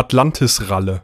Atlantis-Ralle.